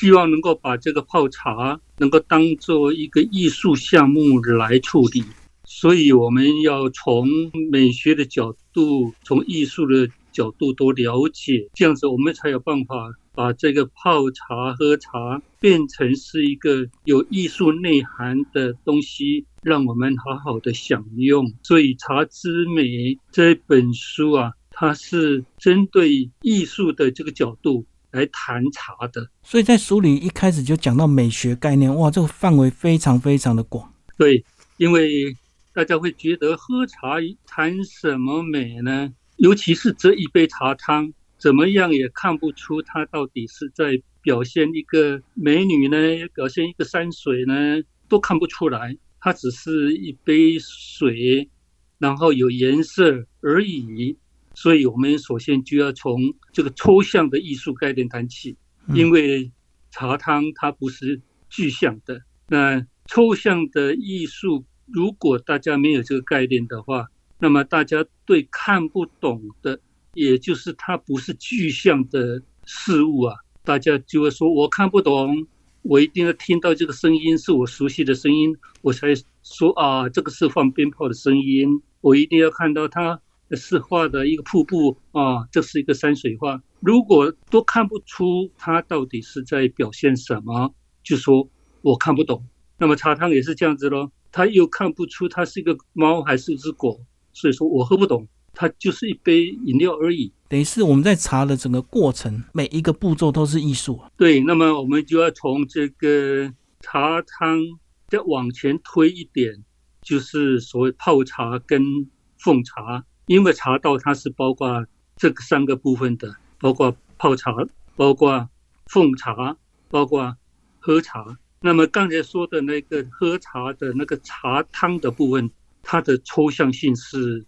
希望能够把这个泡茶能够当做一个艺术项目来处理，所以我们要从美学的角度，从艺术的角度多了解，这样子我们才有办法把这个泡茶喝茶变成是一个有艺术内涵的东西，让我们好好的享用。所以《茶之美》这本书啊，它是针对艺术的这个角度。来谈茶的，所以在书里一开始就讲到美学概念，哇，这个范围非常非常的广。对，因为大家会觉得喝茶谈什么美呢？尤其是这一杯茶汤，怎么样也看不出它到底是在表现一个美女呢，表现一个山水呢，都看不出来。它只是一杯水，然后有颜色而已。所以我们首先就要从这个抽象的艺术概念谈起，因为茶汤它不是具象的。那抽象的艺术，如果大家没有这个概念的话，那么大家对看不懂的，也就是它不是具象的事物啊，大家就会说我看不懂，我一定要听到这个声音是我熟悉的声音，我才说啊，这个是放鞭炮的声音，我一定要看到它。是画的一个瀑布啊，这是一个山水画。如果都看不出它到底是在表现什么，就说我看不懂。那么茶汤也是这样子咯，他又看不出它是一个猫还是一只狗，所以说我喝不懂，它就是一杯饮料而已。等于是我们在茶的整个过程，每一个步骤都是艺术。对，那么我们就要从这个茶汤再往前推一点，就是所谓泡茶跟奉茶。因为茶道它是包括这个三个部分的，包括泡茶，包括奉茶，包括喝茶。那么刚才说的那个喝茶的那个茶汤的部分，它的抽象性是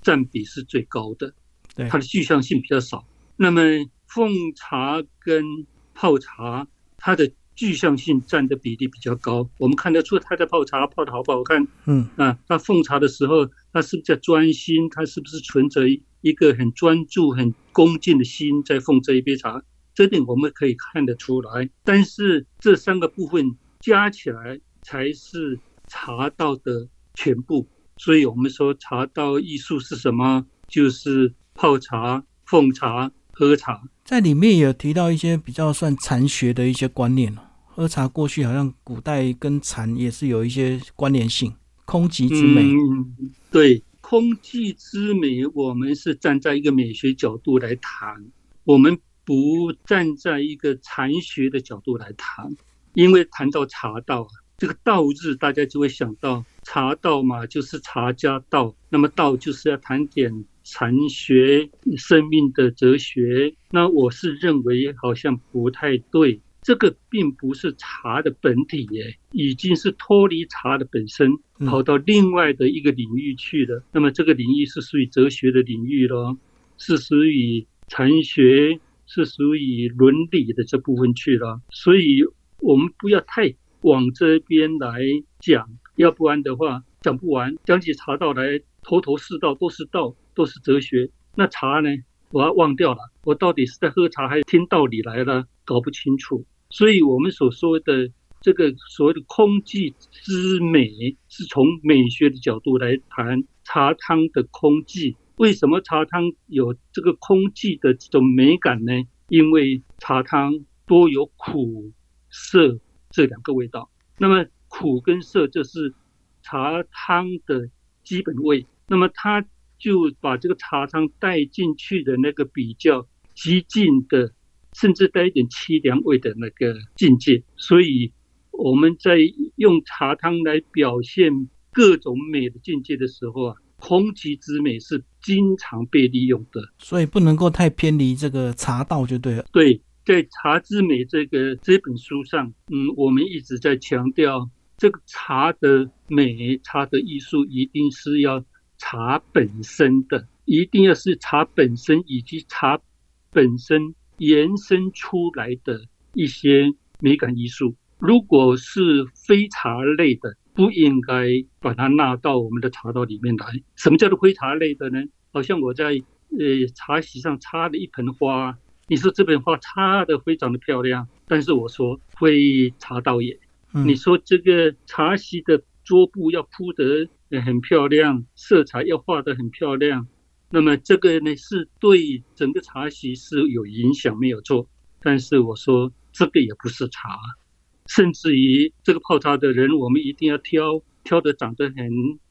占比是最高的，它的具象性比较少。那么奉茶跟泡茶，它的具象性占的比例比较高，我们看得出他在泡茶泡的好不好看。嗯啊，他奉茶的时候，他是不是在专心？他是不是存着一个很专注、很恭敬的心在奉这一杯茶？这点我们可以看得出来。但是这三个部分加起来才是茶道的全部。所以我们说茶道艺术是什么？就是泡茶、奉茶、喝茶。在里面有提到一些比较算禅学的一些观念了。喝茶过去好像古代跟禅也是有一些关联性，空寂之美。嗯对，空寂之美，我们是站在一个美学角度来谈，我们不站在一个禅学的角度来谈。因为谈到茶道，这个道字大家就会想到茶道嘛，就是茶家道。那么道就是要谈点禅学、生命的哲学。那我是认为好像不太对。这个并不是茶的本体耶，已经是脱离茶的本身，跑到另外的一个领域去了。那么这个领域是属于哲学的领域咯，是属于禅学，是属于伦理的这部分去了。所以我们不要太往这边来讲，要不然的话讲不完。讲起茶道来，头头是道，都是道，都是哲学。那茶呢，我要忘掉了，我到底是在喝茶还是听道理来了？搞不清楚。所以，我们所说的这个所谓的空寂之美，是从美学的角度来谈茶汤的空寂。为什么茶汤有这个空寂的这种美感呢？因为茶汤多有苦涩这两个味道。那么，苦跟涩就是茶汤的基本味。那么，他就把这个茶汤带进去的那个比较激进的。甚至带一点凄凉味的那个境界，所以我们在用茶汤来表现各种美的境界的时候啊，空寂之美是经常被利用的，所以不能够太偏离这个茶道就对了。对，在《茶之美》这个这本书上，嗯，我们一直在强调，这个茶的美、茶的艺术，一定是要茶本身的，一定要是茶本身以及茶本身。延伸出来的一些美感艺术，如果是非茶类的，不应该把它纳到我们的茶道里面来。什么叫做非茶类的呢？好像我在呃茶席上插了一盆花，你说这盆花插的非常的漂亮，但是我说非茶道也。嗯你说这个茶席的桌布要铺得很漂亮，色彩要画得很漂亮，那么这个呢是对整个茶席是有影响，没有错。但是我说这个也不是茶，甚至于这个泡茶的人，我们一定要挑挑的长得很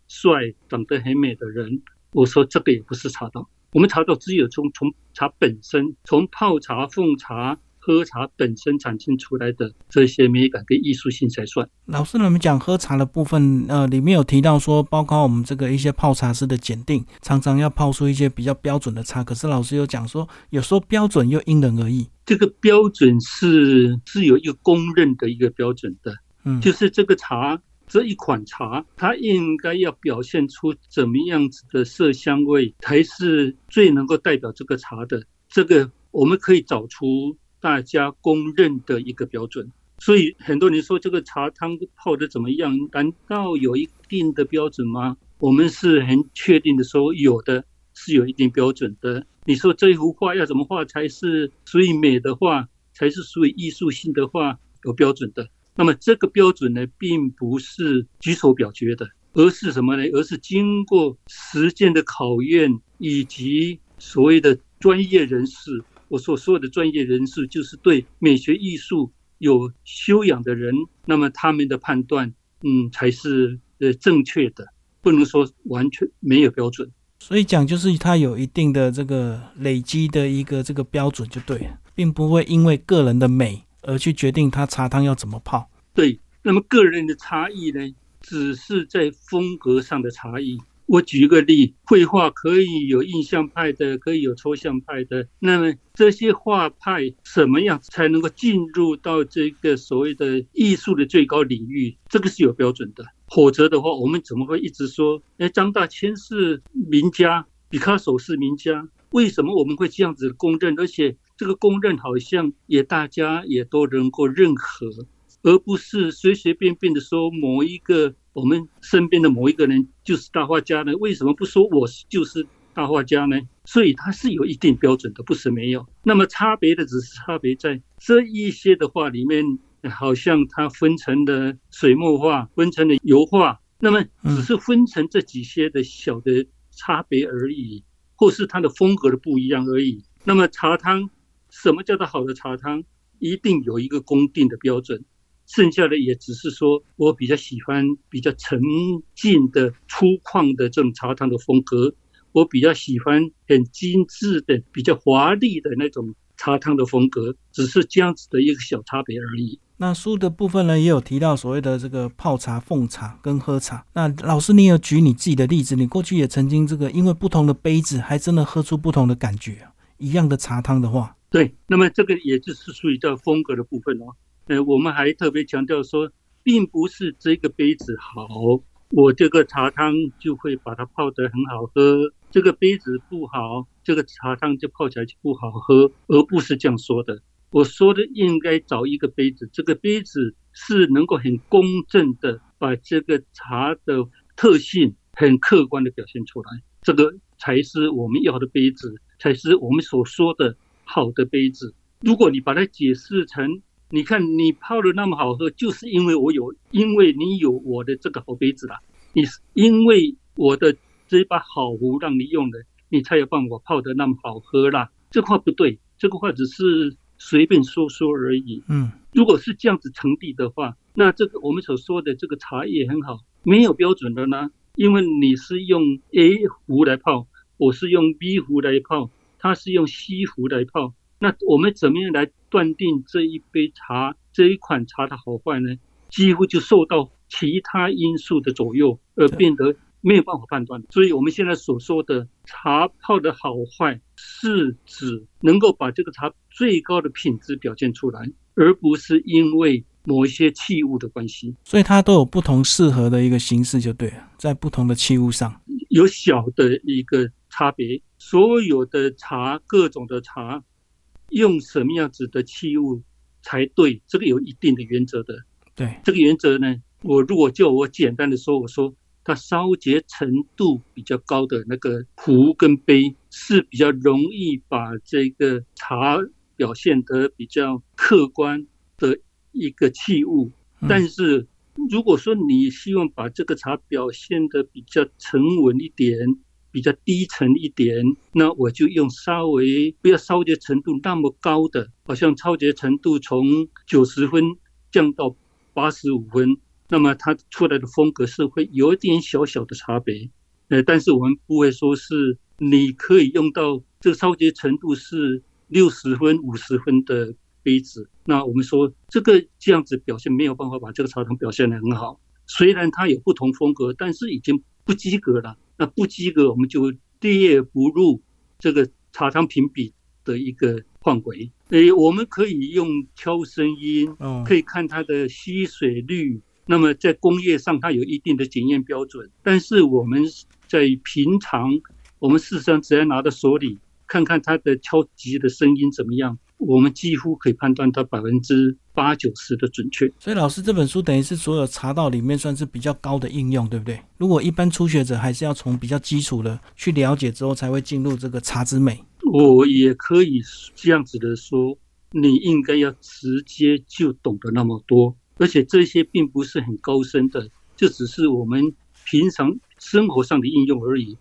帅、长得很美的人。我说这个也不是茶道，我们茶道只有从从茶本身，从泡茶、奉茶、喝茶本身产生出来的这些美感跟艺术性才算。老师，我们讲喝茶的部分，呃，里面有提到说，包括我们这个一些泡茶师的检定，常常要泡出一些比较标准的茶。可是老师有讲说，有时候标准又因人而异。这个标准是是有一个公认的一个标准的，嗯，就是这个茶这一款茶，它应该要表现出怎么样子的色香味，才是最能够代表这个茶的。这个我们可以找出大家公认的一个标准。所以很多人说这个茶汤泡的怎么样？难道有一定的标准吗？我们是很确定的说，有的是有一定标准的。你说这一幅画要怎么画才是属于美的画，才是属于艺术性的画，有标准的。那么这个标准呢，并不是举手表决的，而是什么呢？而是经过实践的考验，以及所谓的专业人士。我所有的专业人士，就是对美学艺术有修养的人，那么他们的判断，嗯，才是呃正确的，不能说完全没有标准。所以讲就是它有一定的这个累积的一个这个标准就对了，并不会因为个人的美而去决定他茶汤要怎么泡。对，那么个人的差异呢，只是在风格上的差异。我举一个例，绘画可以有印象派的，可以有抽象派的。那么这些画派什么样才能够进入到这个所谓的艺术的最高领域？这个是有标准的。否则的话，我们怎么会一直说，哎，张大千是名家，毕卡索是名家？为什么我们会这样子公认？而且这个公认好像也大家也都能够认可。而不是随随便便的说某一个我们身边的某一个人就是大画家呢？为什么不说我就是大画家呢？所以它是有一定标准的，不是没有。那么差别的只是差别在这一些的画里面，好像它分成了水墨画，分成了油画，那么只是分成这几些的小的差别而已，或是它的风格的不一样而已。那么茶汤，什么叫做好的茶汤？一定有一个公定的标准。剩下的也只是说，我比较喜欢比较沉静的、粗犷的这种茶汤的风格，我比较喜欢很精致的、比较华丽的那种茶汤的风格，只是这样子的一个小差别而已。那书的部分呢，也有提到所谓的这个泡茶、奉茶跟喝茶。那老师，你有举你自己的例子，你过去也曾经这个因为不同的杯子，还真的喝出不同的感觉。一样的茶汤的话，对，那么这个也就是属于叫风格的部分哦。呃，我们还特别强调说，并不是这个杯子好，我这个茶汤就会把它泡得很好喝；这个杯子不好，这个茶汤就泡起来就不好喝，而不是这样说的。我说的应该找一个杯子，这个杯子是能够很公正的把这个茶的特性很客观的表现出来，这个才是我们要的杯子，才是我们所说的好的杯子。如果你把它解释成，你看，你泡的那么好喝，就是因为我有，因为你有我的这个好杯子啦。你是因为我的这把好壶让你用的，你才有办法泡的那么好喝啦。这话不对，这个话只是随便说说而已。嗯，如果是这样子成立的话，那这个我们所说的这个茶叶很好，没有标准的呢，因为你是用 A 壶来泡，我是用 B 壶来泡，他是用 C 壶来泡。那我们怎么样来断定这一杯茶、这一款茶的好坏呢？几乎就受到其他因素的左右，而变得没有办法判断。所以我们现在所说的茶泡的好坏，是指能够把这个茶最高的品质表现出来，而不是因为某一些器物的关系。所以它都有不同适合的一个形式，就对了，在不同的器物上有小的一个差别。所有的茶，各种的茶。用什么样子的器物才对？这个有一定的原则的。对，这个原则呢，我如果就我简单的说，我说它烧结程度比较高的那个壶跟杯是比较容易把这个茶表现得比较客观的一个器物。但是如果说你希望把这个茶表现得比较沉稳一点，比较低沉一点，那我就用稍微不要烧结程度那么高的，好像超结程度从九十分降到八十五分，那么它出来的风格是会有一点小小的差别。呃，但是我们不会说是你可以用到这个烧结程度是六十分、五十分的杯子。那我们说这个这样子表现没有办法把这个茶汤表现得很好。虽然它有不同风格，但是已经不及格了。那不及格，我们就列不入这个茶汤评比的一个范围。诶，我们可以用敲声音，可以看它的吸水率。那么在工业上，它有一定的检验标准。但是我们在平常，我们事实上只要拿到手里，看看它的敲击的声音怎么样。我们几乎可以判断它百分之八九十的准确。所以老师这本书等于是所有茶道里面算是比较高的应用，对不对？如果一般初学者还是要从比较基础的去了解之后，才会进入这个茶之美。我也可以这样子的说，你应该要直接就懂得那么多，而且这些并不是很高深的，就只是我们平常生活上的应用而已。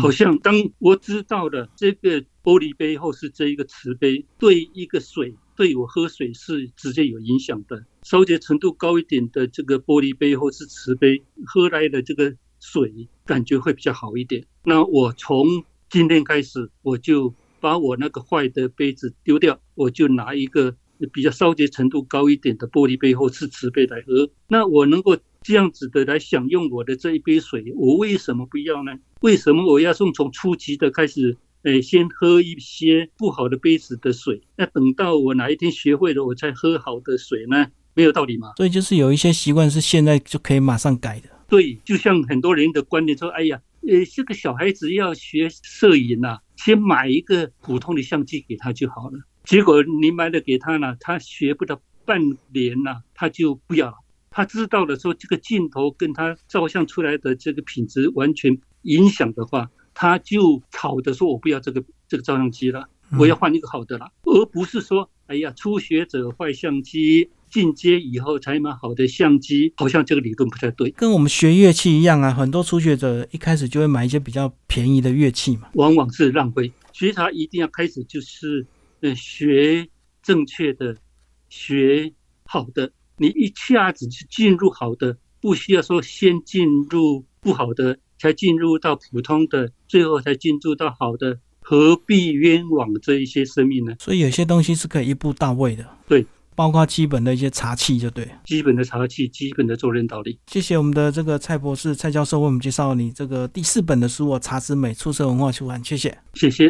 好像当我知道了这个玻璃杯后是这一个瓷杯，对一个水对我喝水是直接有影响的。烧结程度高一点的这个玻璃杯或是瓷杯，喝来的这个水感觉会比较好一点。那我从今天开始，我就把我那个坏的杯子丢掉，我就拿一个比较烧结程度高一点的玻璃杯或是瓷杯来喝。那我能够。这样子的来享用我的这一杯水，我为什么不要呢？为什么我要从从初级的开始，诶，先喝一些不好的杯子的水？那等到我哪一天学会了，我才喝好的水呢？没有道理嘛？所以就是有一些习惯是现在就可以马上改的。对，就像很多人的观点说，哎呀，呃，这个小孩子要学摄影呐，先买一个普通的相机给他就好了。结果你买了给他了，他学不到半年呐，他就不要了。他知道了说这个镜头跟他照相出来的这个品质完全影响的话，他就吵着说：“我不要这个这个照相机了，我要换一个好的了。”而不是说：“哎呀，初学者坏相机，进阶以后才买好的相机。”好像这个理论不太对。跟我们学乐器一样啊，很多初学者一开始就会买一些比较便宜的乐器嘛，往往是浪费。学茶一定要开始就是呃学正确的，学好的。你一下子就进入好的，不需要说先进入不好的，才进入到普通的，最后才进入到好的，何必冤枉这一些生命呢？所以有些东西是可以一步到位的，对，包括基本的一些茶器就对，基本的茶器，基本的做人道理。谢谢我们的这个蔡博士、蔡教授为我们介绍你这个第四本的书《茶之美》，出色文化出版，谢谢，谢谢。